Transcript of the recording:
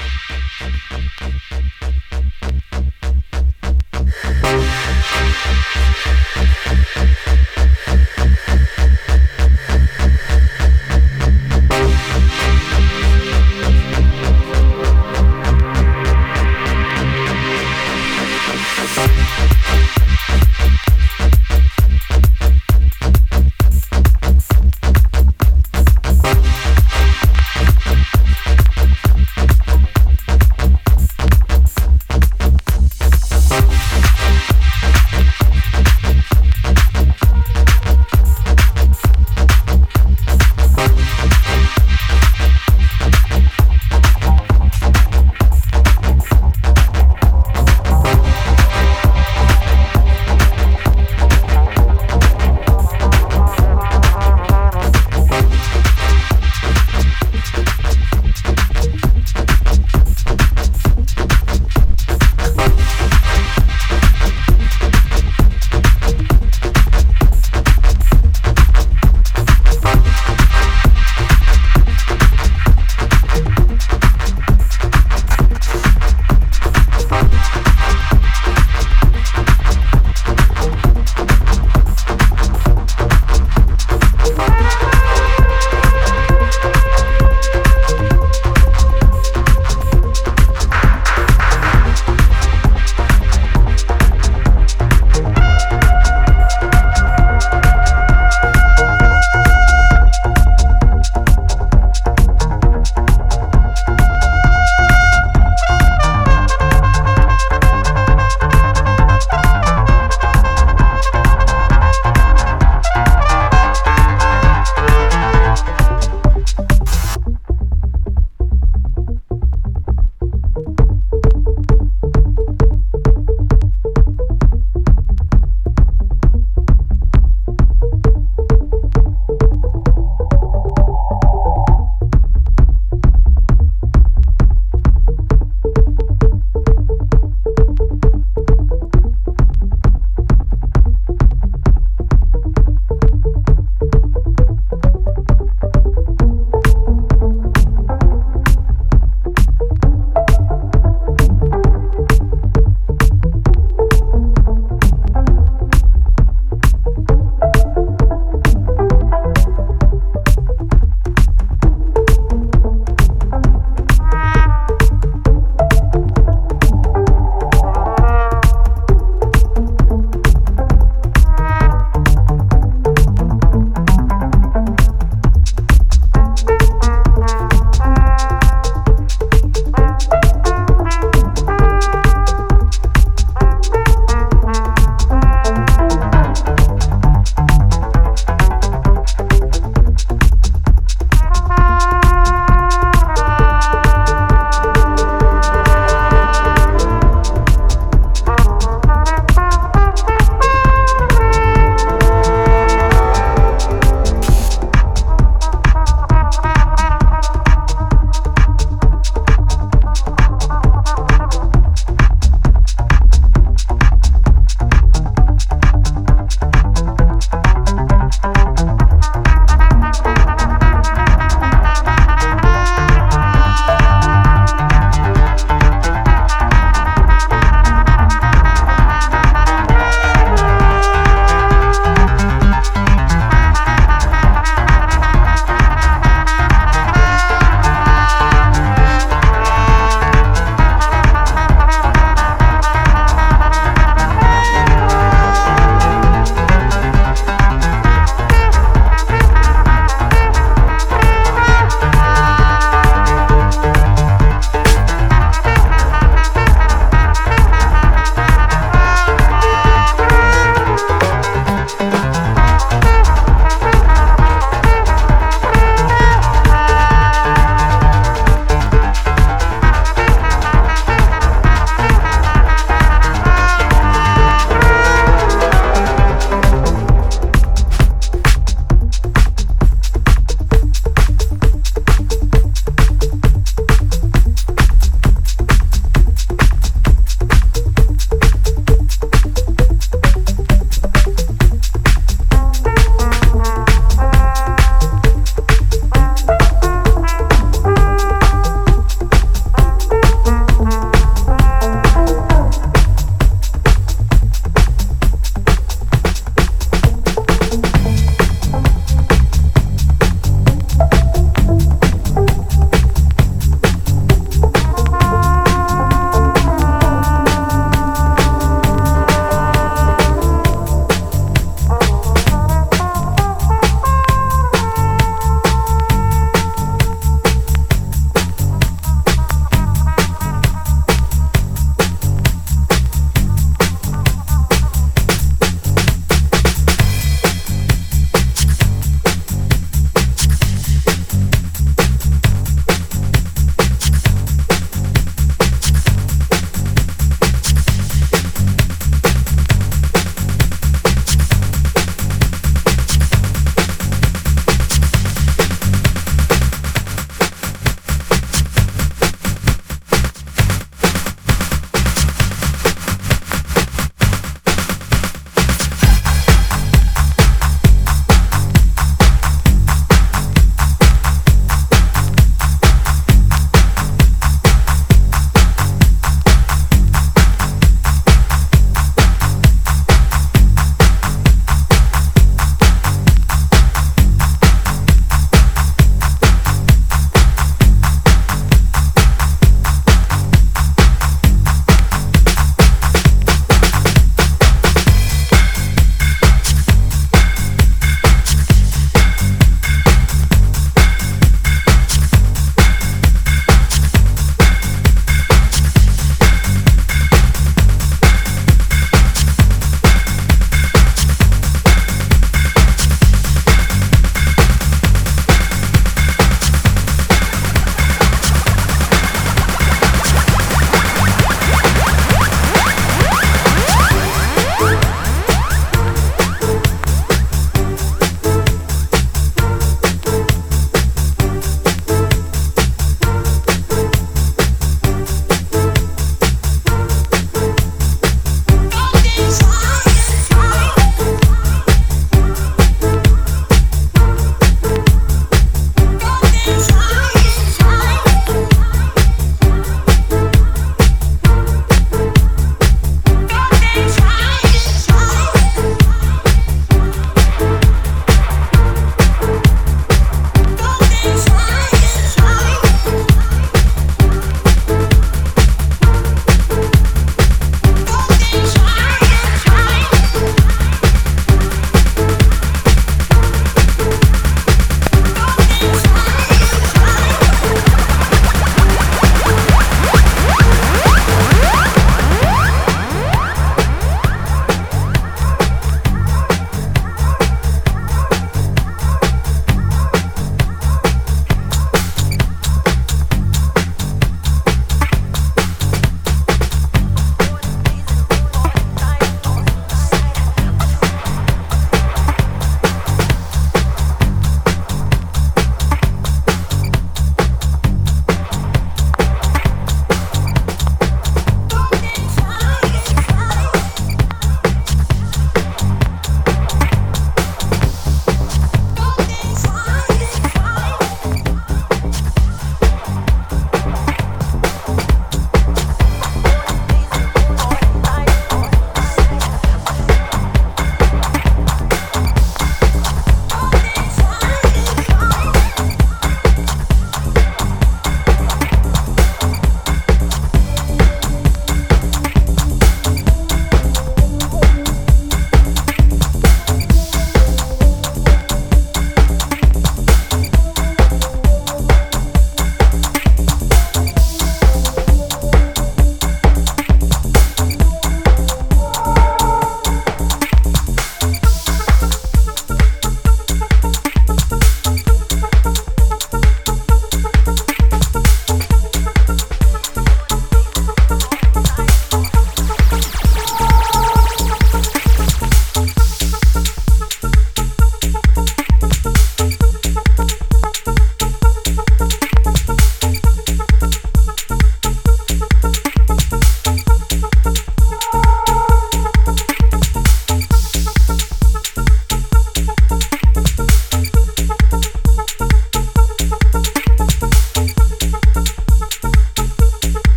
Bye.